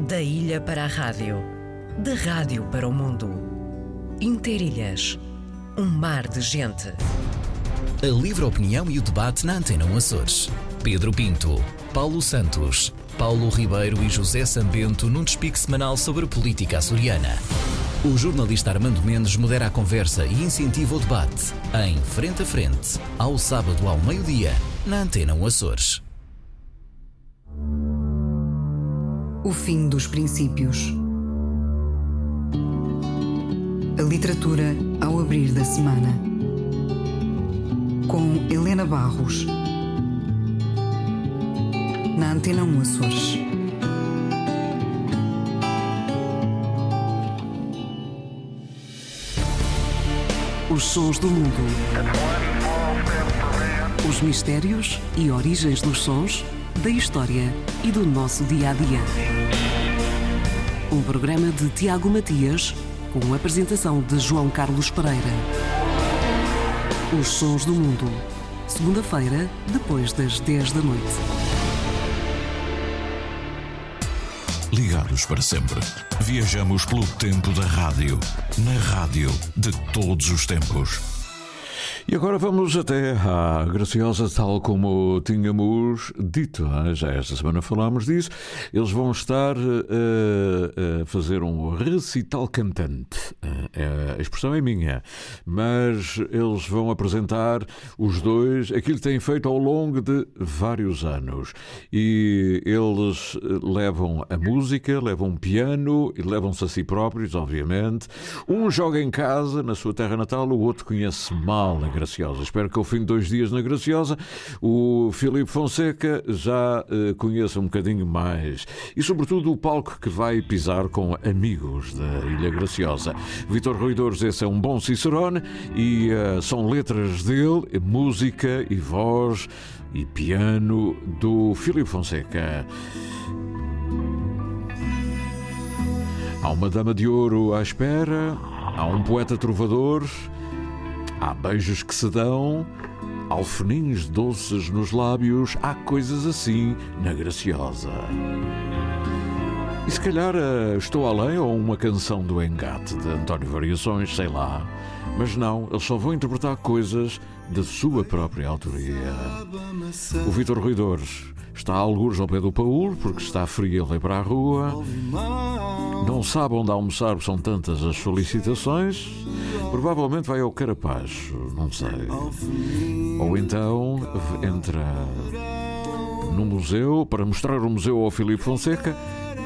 Da ilha para a rádio, da rádio para o mundo. Interilhas, um mar de gente. A livre opinião e o debate na Antena Açores. Pedro Pinto, Paulo Santos, Paulo Ribeiro e José Sambento num despique semanal sobre política açoriana. O jornalista Armando Mendes modera a conversa e incentiva o debate em Frente a Frente, ao sábado ao meio-dia, na Antena Açores. O fim dos princípios. A literatura ao abrir da semana. Com Helena Barros. Na Antena 1 Açores. Os sons do mundo. Os mistérios e origens dos sons, da história e do nosso dia a dia. Um programa de Tiago Matias, com a apresentação de João Carlos Pereira. Os sons do mundo. Segunda-feira, depois das 10 da noite. Ligados para sempre. Viajamos pelo tempo da rádio. Na rádio de todos os tempos. E agora vamos até à Graciosa, tal como tínhamos dito. né? Já esta semana falámos disso. Eles vão estar eh, a fazer um recital cantante. Eh, a expressão é minha, mas eles vão apresentar os dois aquilo que têm feito ao longo de vários anos. E eles eh, levam a música, levam piano e levam-se a si próprios, obviamente. Um joga em casa, na sua terra natal, o outro conhece mal a Graciosa. Espero que ao fim de dois dias na Graciosa o Filipe Fonseca já eh, conheça um bocadinho mais. E sobretudo o palco que vai pisar com amigos da Ilha Graciosa. Vitor Ruidores, esse é um bom Cicerone e eh, são letras dele, música e voz e piano do Filipe Fonseca. Há uma dama de ouro à espera, há um poeta trovador, há beijos que se dão, alfeninhos doces nos lábios, há coisas assim na Graciosa. E se calhar eh, estou além ou uma canção do Engate de António Variações, sei lá. Mas não, eles só vão interpretar coisas de sua própria autoria. O Vitor Ruidores está a algures ao pé do Paul, porque está frio ele para a rua. Não sabe onde almoçar, são tantas as solicitações. Provavelmente vai ao Carapacho, não sei. Ou então entra no museu para mostrar o museu ao Filipe Fonseca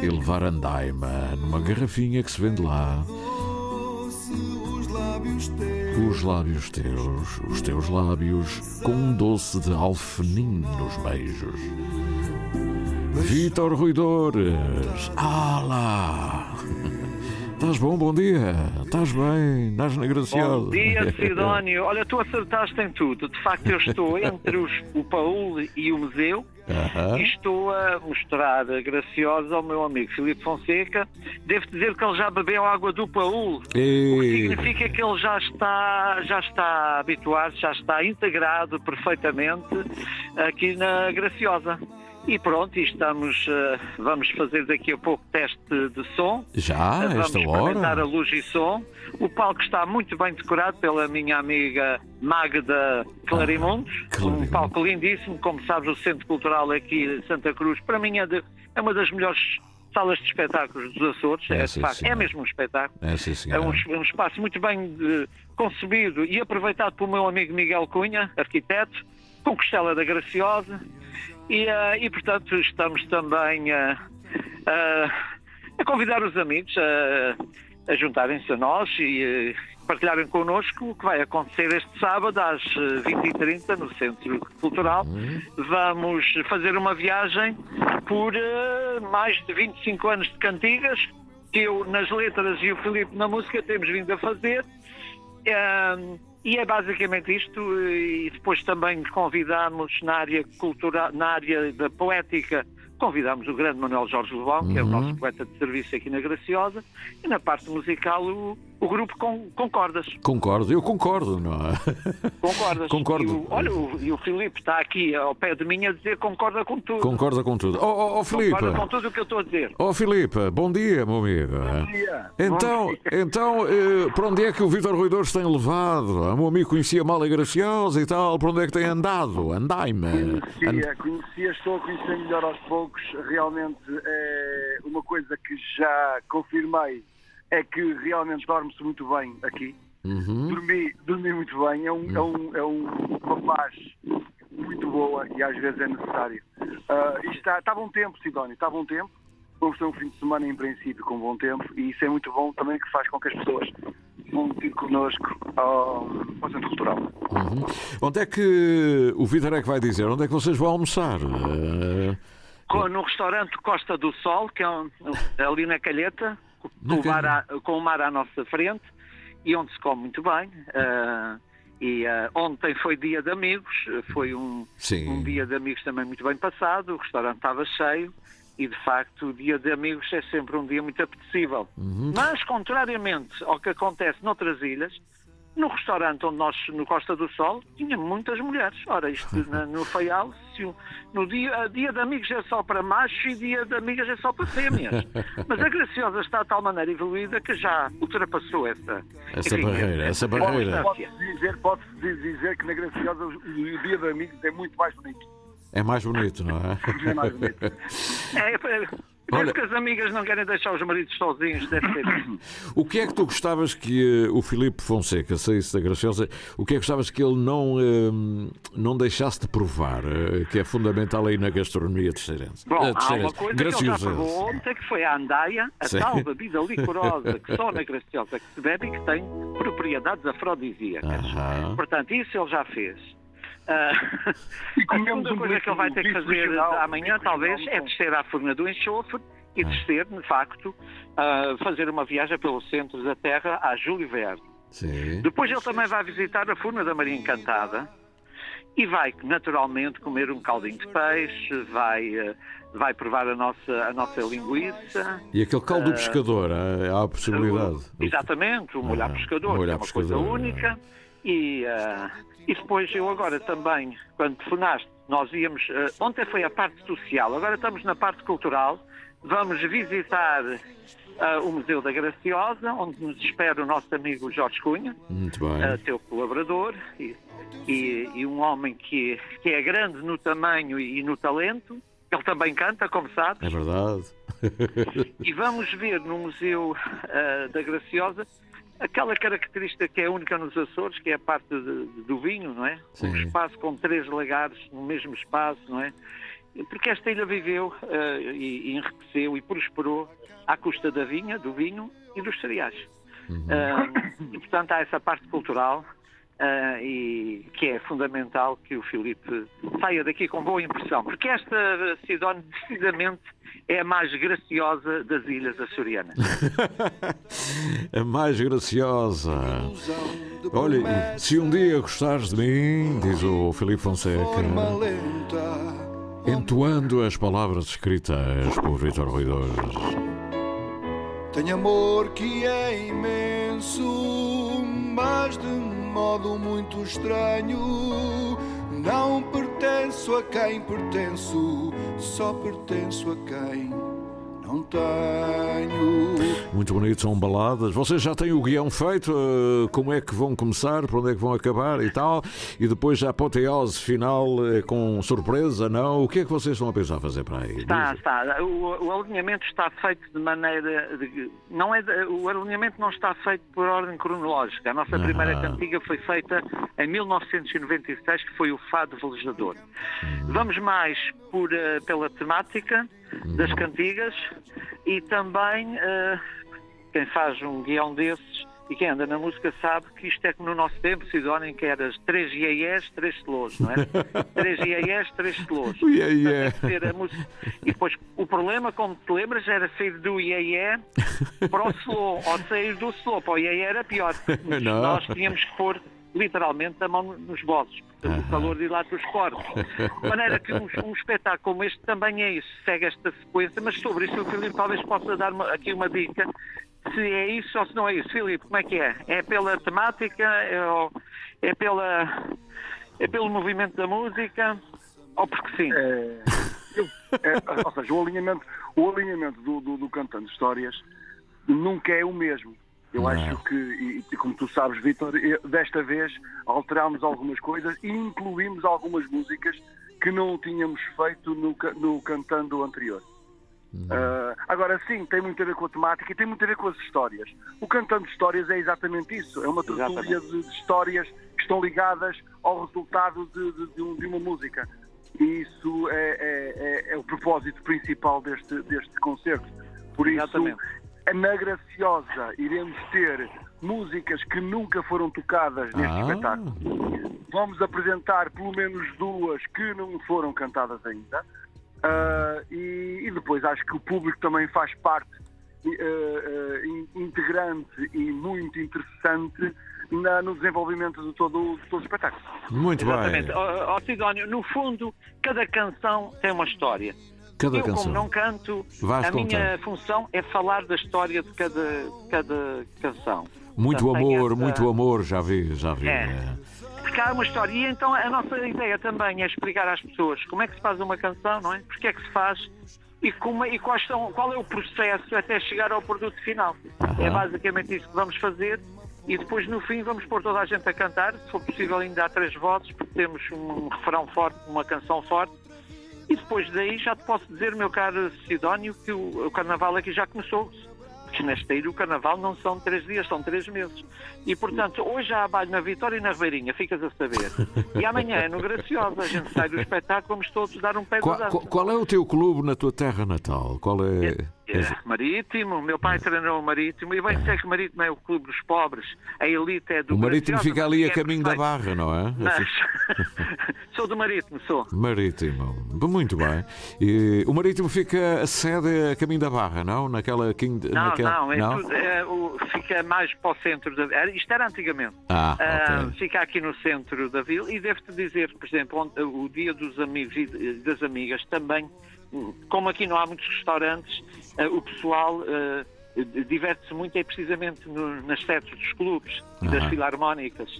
e levar andaima numa garrafinha que se vende lá. Os lábios teus, os teus lábios, com um doce de alfenim nos beijos. Vitor Ruidores, ah lá! Estás bom? Bom dia! Estás bem? Estás na Graciosa? Bom dia, Sidónio. Olha, tu acertaste em tudo. De facto, eu estou entre os, o Paul e o museu Aham. e estou a mostrar a Graciosa ao meu amigo Filipe Fonseca. Devo dizer que ele já bebeu água do Paul. O que significa que ele já está, já está habituado, já está integrado perfeitamente aqui na Graciosa. E pronto, estamos, eh, vamos fazer daqui a pouco teste de som. já, Vamos a esta experimentar a hora? luz e som. O palco está muito bem decorado pela minha amiga Magda Clarimontes. Ah, um palco lindíssimo. Como sabes, o Centro Cultural aqui de Santa Cruz, para mim, é, de- é uma das melhores salas de espetáculos dos Açores. É, É, de sim, é mesmo um espetáculo. É, sim, É um, é um espaço muito bem eh, concebido e aproveitado pelo meu amigo Miguel Cunha, arquiteto, com Costela da Graciosa. E, eh, e, portanto, estamos também eh, eh, a convidar os amigos a, a juntarem-se a nós e partilharem connosco o que vai acontecer este sábado às eh, 20h30 no Centro Cultural. Vamos fazer uma viagem por mais de 25 anos de cantigas, que eu nas letras e o Filipe na música temos vindo a fazer. Ahm, e é basicamente isto, e depois também convidamos na área cultural, na área da poética, convidamos o grande Manuel Jorge Lobão, que é o nosso poeta de serviço aqui na Graciosa, e na parte musical o, o grupo con, concordas. Concordo, eu concordo, não é? Concordas. Concordo. E o, olha, o, e o Filipe está aqui ao pé de mim a dizer concorda com tudo. Concorda com tudo. Ó oh, oh, Filipe. Concorda com tudo o que eu estou a dizer. Oh, Filipe, bom dia, meu amigo. Bom dia. Então, bom dia. então eh, para onde é que o Vítor Ruidores tem levado? O meu amigo conhecia mal a Graciosa e tal, para onde é que tem andado? Andai-me. Conhecia, conhecia, estou a conhecer melhor aos poucos. Realmente é uma coisa que já confirmei é que realmente dorme-se muito bem aqui. Uhum. Dormi, dormi muito bem, é, um, é, um, é um, uma paz muito boa e às vezes é necessário. Uh, isto está, está bom tempo, Sidónio, está bom tempo. Vamos ter um fim de semana, em princípio, com bom tempo e isso é muito bom também que faz com que as pessoas vão ter connosco ao, ao Centro Cultural. Uhum. Onde é que o Vitor é que vai dizer? Onde é que vocês vão almoçar? Uh... No restaurante Costa do Sol, que é um, ali na Calheta, com o, mar à, com o mar à nossa frente e onde se come muito bem. Uh, e uh, ontem foi dia de amigos, foi um, um, dia de amigos também muito bem passado, o restaurante estava cheio e de facto o dia de amigos é sempre um dia muito apetecível. Uhum. Mas, contrariamente ao que acontece noutras ilhas, no restaurante onde nós, no Costa do Sol, tinha muitas mulheres. Ora, isto na, no Faial, se, no dia, dia de amigos é só para machos e dia de amigas é só para fêmeas. Mas a Graciosa está de tal maneira evoluída que já ultrapassou essa, essa enfim, barreira. Essa barreira. Pode-se dizer, pode dizer que na Graciosa o dia de amigos é muito mais bonito. É mais bonito, não é? É mais bonito. É, é, Olha, que as amigas não querem deixar os maridos sozinhos, deve ser. o que é que tu gostavas que uh, o Filipe Fonseca saísse da Graciosa? O que é que gostavas que ele não, uh, não deixasse de provar, uh, que é fundamental aí na gastronomia terceirense? Bom, há uma coisa Graciosa. que ele já provou ontem, que foi a andaia, a Sim. tal bebida licorosa que só na Graciosa que se bebe e que tem propriedades afrodisíacas. Portanto, isso ele já fez. Uh, a segunda coisa que ele vai ter que fazer amanhã, talvez, é descer à Furna do Enxofre e descer, de facto, uh, fazer uma viagem pelo centro da Terra a Júlio Verde. Sim. Depois ele também vai visitar a Furna da Maria Encantada e vai, naturalmente, comer um caldinho de peixe, vai, uh, vai provar a nossa, a nossa linguiça. E aquele caldo do pescador, há, a possibilidade. Exatamente, o molho ah, pescador, molho que é uma pescador, coisa única. E, e depois eu agora também, quando telefonaste, nós íamos. Uh, ontem foi a parte social, agora estamos na parte cultural. Vamos visitar uh, o Museu da Graciosa, onde nos espera o nosso amigo Jorge Cunha, Muito bem. Uh, teu colaborador, e, e, e, um homem que, que é grande no tamanho e no talento. Ele também canta, como sabes. É verdade. e vamos ver no Museu da Graciosa aquela característica que é única nos Açores, que é a parte de, do vinho, não é? Sim. Um espaço com três lagares no mesmo espaço, não é? Porque esta ilha viveu uh, e, e, enriqueceu e prosperou à custa da vinha, do vinho e dos cereais. Uhum. Uh, e, portanto, há essa parte cultural uh, e que é fundamental que o Filipe saia daqui com boa impressão, porque esta Sidónia decididamente é a mais graciosa das ilhas açorianas. a mais graciosa. Olha, se um dia gostares de mim, diz o Filipe Fonseca, entoando as palavras escritas por Vitor Ruidores. Tenho amor que é imenso, mas de modo muito estranho não pertenço a quem pertenço, só pertenço a quem não tenho. Muito bonito, são baladas. Vocês já têm o guião feito? Eh, como é que vão começar? Para onde é que vão acabar e tal? E depois a apoteose final eh, com surpresa, não? O que é que vocês estão a pensar fazer para aí? Está, está. O, o, alinhamento está feito de maneira. De, não é o alinhamento não está feito por ordem cronológica. A nossa ah. primeira cantiga foi feita em 1996, que foi o Fado Velejador. Hum. Vamos mais por, uh, pela temática das cantigas e também uh, quem faz um guião desses e quem anda na música sabe que isto é que no nosso tempo, Sidónia, que era três iaiés, três slows, não é? três iaiés, três slows. Yeah, E depois o problema, como te lembras, era sair do iaié para o slow, ou sair do slow para o iaié era pior. Nós tínhamos que pôr literalmente a mão nos bolsos, o calor dilata os corpos. De maneira que um, um, espetáculo como este também é isso, segue esta sequência, mas sobre isso o Filipe talvez possa dar uma, aqui uma dica, se é isso ou se não é isso. Filipe, como é que é? É pela temática? É, é pela. É pelo movimento da música? Ou porque sim? É, eu- é, ou seja, o alinhamento, o alinhamento do, do, do Cantando Histórias nunca é o mesmo. Eu Não. acho que, e, e como tu sabes, Vitor, desta vez alterámos algumas coisas e incluímos algumas músicas que não tínhamos feito no, no Cantando anterior. Ah, agora sim, tem muito a ver com a temática e tem muito a ver com as histórias. O Cantando Histórias é exatamente isso. É uma tertúlia de, de histórias que estão ligadas ao resultado de, de- de um- de uma música. E isso é, é- é- é o propósito principal deste, deste concerto. Por isso, Exatamente. Na Graciosa iremos ter músicas que nunca foram tocadas neste Ah. espetáculo. Vamos apresentar pelo menos duas que não foram cantadas ainda. Ah, e, e depois acho que o público também faz parte eh, in- integrante e muito interessante na- no desenvolvimento de todo, de todo o espetáculo. Muito Exatamente. bem. Ó ó, Sidónio, no fundo, cada canção tem uma história. Cada eu, canção. como não canto, Vais a minha contando. função é falar da história de cada, cada canção. Muito Portanto, amor, essa- muito amor, já vi, já vi. É. é. Porque há uma história. E então a nossa ideia também é explicar às pessoas como é que se faz uma canção, não é? Porque é que se faz e, como, e quais são, qual é o processo até chegar ao produto final. É basicamente isso que vamos fazer. E depois, no fim, vamos pôr toda a gente a cantar. Se for possível, ainda há três vozes, porque temos um refrão forte, uma canção forte. E depois daí já te posso dizer, meu caro Sidónio, que o, o carnaval aqui já começou. Porque nesta ilha o carnaval não são três dias, são três meses. E portanto, hoje há baile na Vitória e na Ribeirinha, ficas a saber. E amanhã é no Graciosa, a gente sai do espetáculo, vamos todos dar um pé Qual, de dança. qual- qual é o teu clube na tua terra natal? Qual é. É, marítimo, meu pai treinou o Marítimo e bem sei que o Marítimo é o clube dos pobres, a elite é do O marítimo fica ali a é caminho da barra, não é? Mas sou do Marítimo, sou. Marítimo. Muito bem. E o marítimo fica a sede a caminho da barra, não? Naquela. quin- Não, naquela... não, é tudo- é, o- fica mais para o centro da era- Isto era antigamente. Ah, Ah. Fica aqui no centro da vila e devo-te dizer, por exemplo, onde- o dia dos amigos e das amigas também, hum, como aqui não há muitos restaurantes, o pessoal ah, diverte-se muito é precisamente no- nas sedes dos clubes e das Aham. filarmónicas.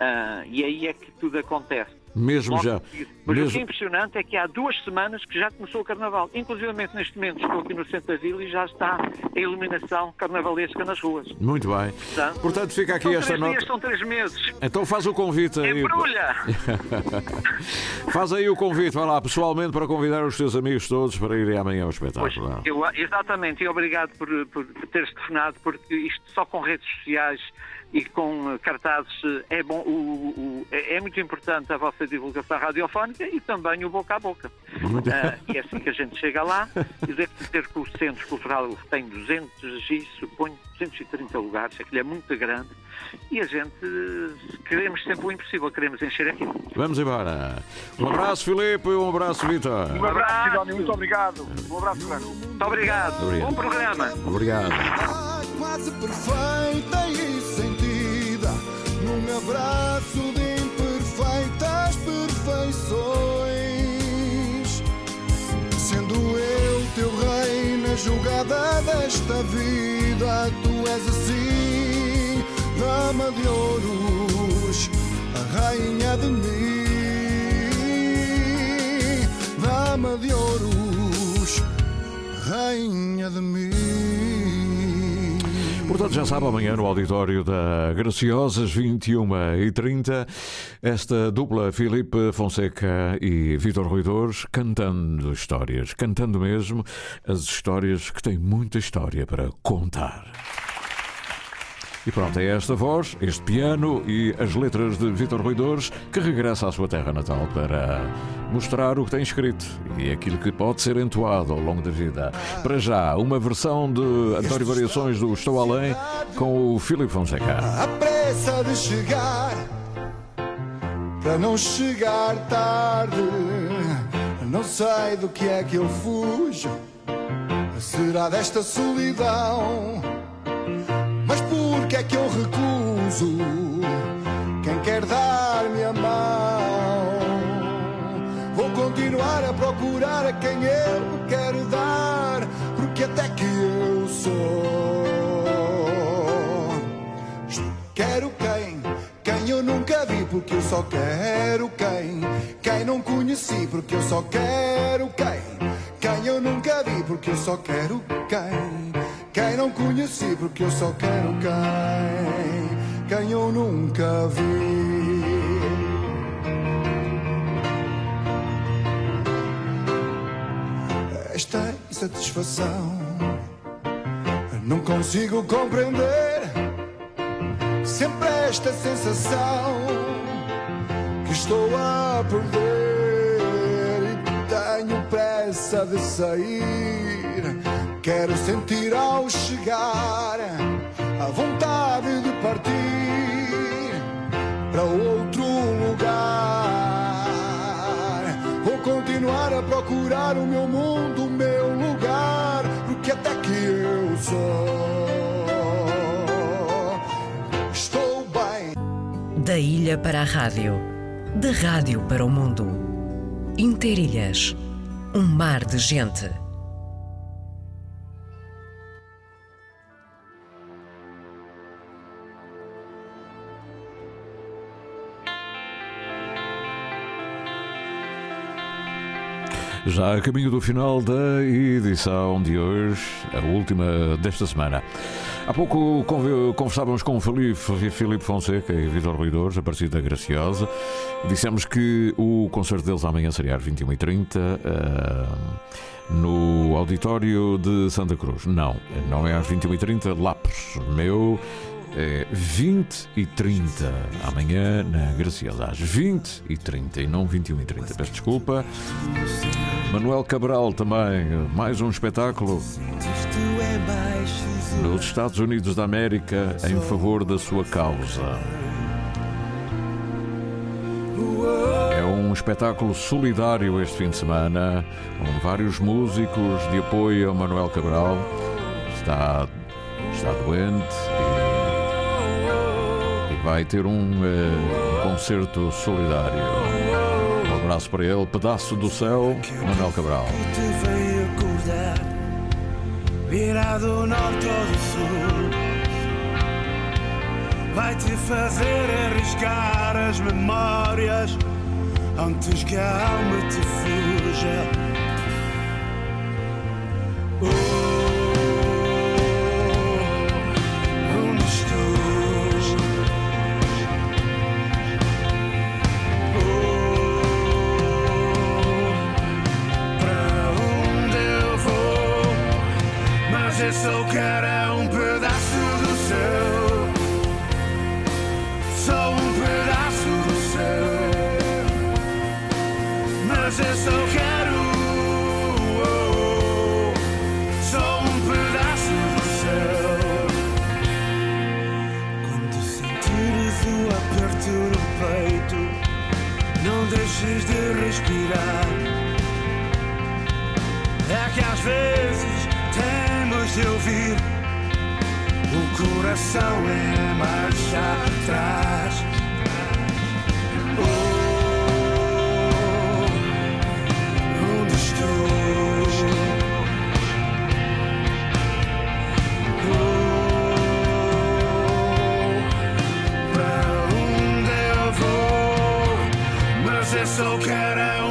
Ah, e aí é que tudo acontece. Mesmo Logo já. Mas o que é Mesmo... impressionante é que há duas semanas que já começou o carnaval. Inclusive neste momento estou aqui no centro da vila e já está a iluminação carnavalesca nas ruas. Muito bem. Portanto, Portanto, fica aqui esta nota. dias, são três meses. Então faz o convite aí. Embrulha! Faz aí o convite, vai lá pessoalmente para convidar os teus amigos todos para irem amanhã ao Pois, espetáculo. eu, exatamente, e obrigado por, por teres telefonado, porque isto só com redes sociais e com eh, cartazes eh, é bom, o- o- é é muito importante a vossa divulgação radiofónica e também o boca a boca. Ah, e é assim que a gente chega lá e devo dizer que o Centro Cultural tem 200 e suponho 230 lugares, aquilo é muito grande e a gente eh, queremos sempre o impossível, queremos encher aquilo. Vamos embora. Um abraço, Filipe, e um abraço, Vitor. Um abraço, Sidónio, muito obrigado. Um abraço grande. Muito obrigado. Obrigado. Bom programa. Obrigado. Ah, quase perfeita e abraço de imperfeitas perfeições. Sendo eu teu rei na jogada desta vida, tu és assim, dama de ouros, a rainha de mim, dama de ouros, rainha de mim. Portanto, já sabe, amanhã no auditório da Graciosas, 21h30, esta dupla Filipe Fonseca e Vitor Ruidores cantando histórias, cantando mesmo as histórias que têm muita história para contar. E pronto, é esta voz, este piano e as letras de Vitor Ruidores que regressa à sua terra natal para mostrar o que tem escrito e aquilo que pode ser entoado ao longo da vida. Para já, uma versão de António Variações do Estou Além com o Filipe Fonseca. A pressa de chegar para não chegar tarde. Não sei do que é que eu fujo. Será desta solidão? Mas por que é que eu recuso quem quer dar-me a mão? Vou continuar a procurar a quem eu quero dar, porque até que eu sou. Quero quem? Quem eu nunca vi, porque eu só quero quem? Quem não conheci, porque eu só quero quem? Quem eu nunca vi, porque eu só quero quem? Não conheci, porque eu só quero quem, quem eu nunca vi. Esta insatisfação não consigo compreender sempre esta sensação que estou a perder e tenho pressa de sair. Quero sentir ao chegar a vontade de partir para outro lugar. Vou continuar a procurar o meu mundo, o meu lugar, porque até que eu sou. Da ilha para a rádio, da rádio para o mundo. Interilhas, um mar de gente. Já a caminho do final da edição de hoje, a última desta semana. Há pouco conversávamos com Filipe Fonseca e Vitor Ruidores, a partir da Graciosa. Dissemos que o concerto deles amanhã seria às 21h30 uh, no auditório de Santa Cruz. Não, não é às 21h30, Lapos. Meu é 20 e 30 amanhã na Graciosa, às 20 e 30 e não 21 e 30. Peço desculpa. Manuel Cabral também, mais um espetáculo nos Estados Unidos da América em favor da sua causa. É um espetáculo solidário este fim de semana, com vários músicos de apoio a Manuel Cabral. Está, está doente vai ter um, uh, concerto solidário. Um abraço para ele, pedaço do céu, Manuel Cabral virado do norte ou do sul. Vai te fazer arriscar as memórias antes que a alma te fuja. Peito, não deixes de respirar. É que às vezes de ouvir. O coração é marcha atrás. só quero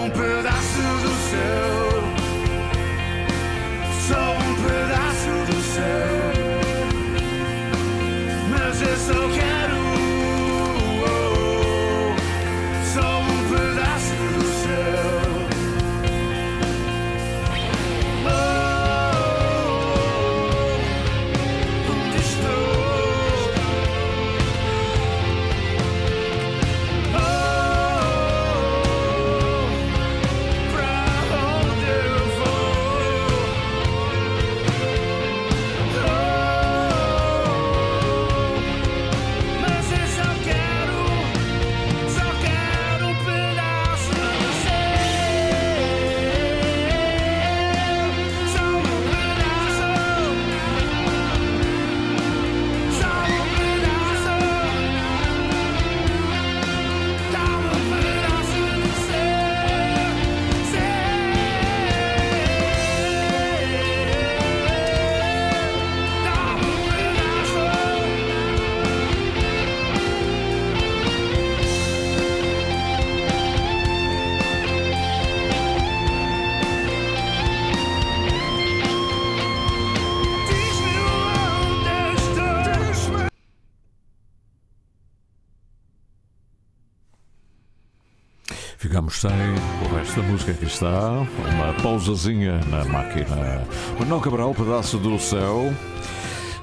sem o resto da música que está. Uma pausazinha na máquina. Manuel Cabral, pedaço do céu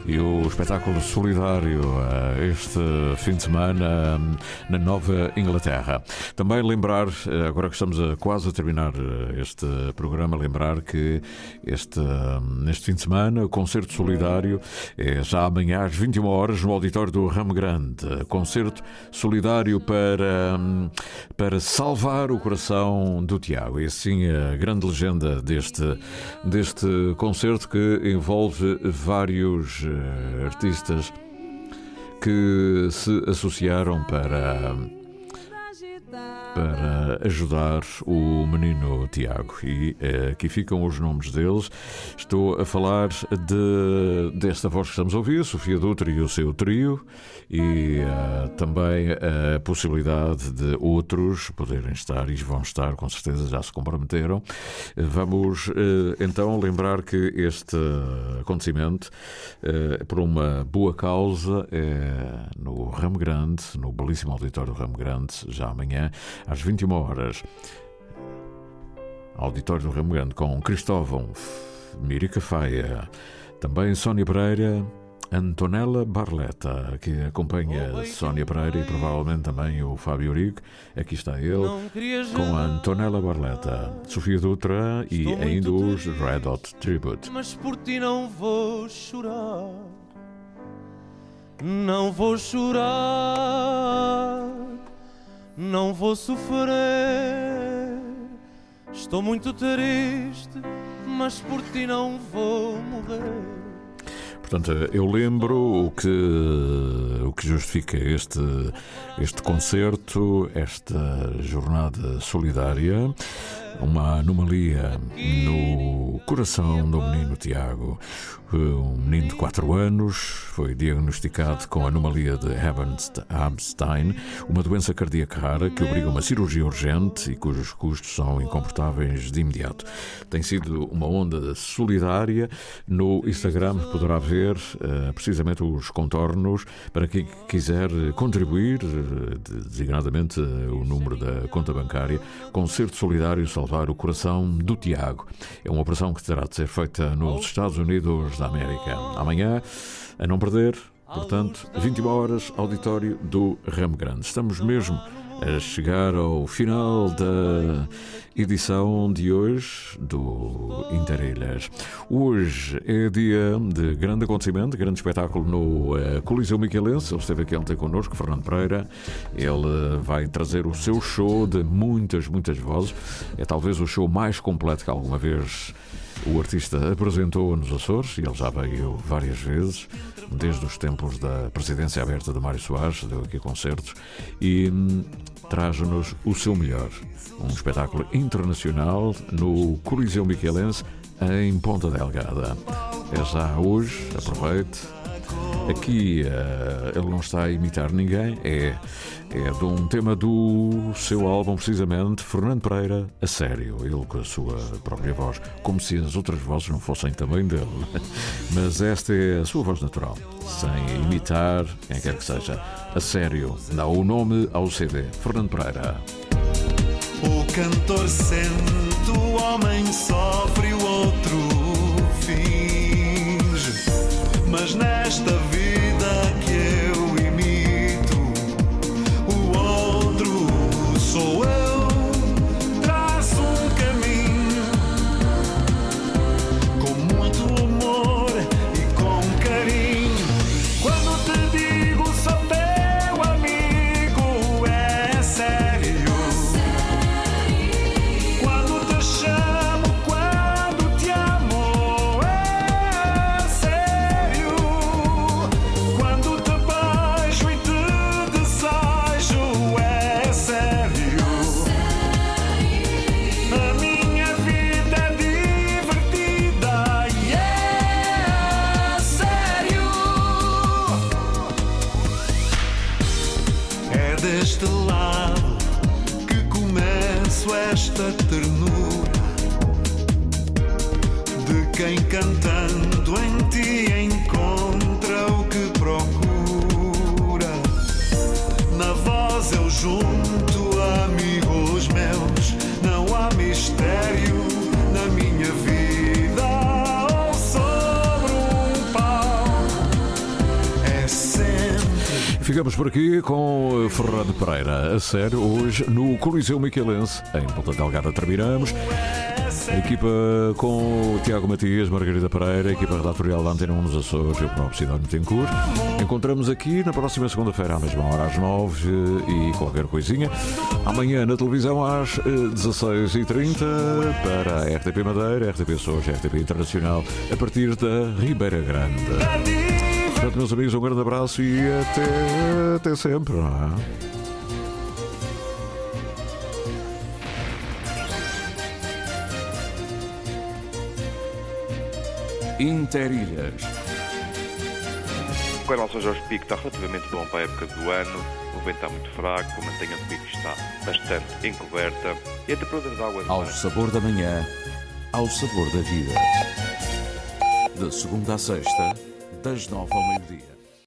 e o espetáculo solidário eh, este fim de semana hum, na Nova Inglaterra. Também lembrar, eh, agora que estamos a quase a terminar eh, este programa, lembrar que este, hum, neste fim de semana o concerto solidário é já amanhã às 21 horas no auditório do Ramo Grande. Concerto solidário para, hum, para salvar o coração do Tiago. E assim a grande legenda deste, deste concerto que envolve vários artistas que se associaram para para ajudar o menino Tiago. E eh, aqui ficam os nomes deles. Estou a falar de, desta voz que estamos a ouvir, Sofia Dutra e o seu trio, e uh, também a possibilidade de outros poderem estar, e vão estar, com certeza, já se comprometeram. Vamos uh, então lembrar que este acontecimento, por uma boa causa, é no Ramo Grande, no belíssimo auditório do Ramo Grande, já amanhã, às 21 horas. Auditório do Ramo Grande com Cristóvão Mirica Faia, também Sónia Pereira, Antonella Barletta, que acompanha Sónia Pereira e provavelmente também o Fábio Urigo. Aqui está ele, com a Antonella Barletta, Sofia Dutra e ainda os Red Hot Tribute. Mas por ti não vou chorar, não vou chorar, não vou sofrer. Estou muito triste, mas por ti não vou morrer. Portanto, eu lembro o que, o que justifica este, este concerto, esta jornada solidária uma anomalia no coração do menino Tiago. Um menino de 4 anos foi diagnosticado com anomalia de Epstein, uma doença cardíaca rara que obriga uma cirurgia urgente e cujos custos são incomportáveis de imediato. Tem sido uma onda solidária. No Instagram poderá ver uh, precisamente os contornos para quem quiser contribuir, uh, designadamente o número da conta bancária, Concerto Solidário salvar o coração do Tiago. É uma operação que terá de ser feita nos Estados Unidos da América. Amanhã, a não perder, portanto, 21 horas, auditório do Ramo Grande. Estamos mesmo a chegar ao final da edição de hoje do Interilhas. Hoje é dia de grande acontecimento, grande espetáculo no uh, Coliseu Miquelense. Ele esteve aqui ontem connosco, Fernando Pereira. Ele vai trazer o seu show de muitas, muitas vozes. É talvez o show mais completo que alguma vez o artista apresentou nos Açores e ele já veio várias vezes, desde os tempos da presidência aberta de Mário Soares, deu aqui concertos e hum, traz-nos o seu melhor. Um espetáculo internacional no Coliseu Miquelense, em Ponta Delgada. É já hoje, aproveite. Aqui uh, ele não está a imitar ninguém, é, é de um tema do seu álbum, precisamente, Fernando Pereira, a sério. Ele com a sua própria voz, como se as outras vozes não fossem também dele. Mas esta é a sua voz natural, sem imitar quem quer que seja. A sério, dá o nome ao CD, Fernando Pereira. O cantor sente, o homem sofre, o outro finge. Mas nesta vida Pereira. A sério, hoje no Coliseu Miquelense, em Ponta Delgada, terminamos. Equipa com o Tiago Matias, Margarida Pereira, equipa redatorial da Antena 1 nos Açores o próprio Cidade Tencourt. Encontramos aqui na próxima segunda-feira, à mesma hora, às 9 e qualquer coisinha. Amanhã na televisão às 16h30 para a RTP Madeira, RTP Açores, RTP Internacional, a partir da Ribeira Grande. Portanto, meus amigos, um grande abraço e até, até sempre, Interilhas. O canal São Jorge Pico está relativamente bom para a época do ano. O vento está muito fraco, a mantenha do pico está bastante encoberta e a temperatura da água... Ao sabor da manhã, ao sabor da vida. De segunda a sexta, das nove ao meio-dia.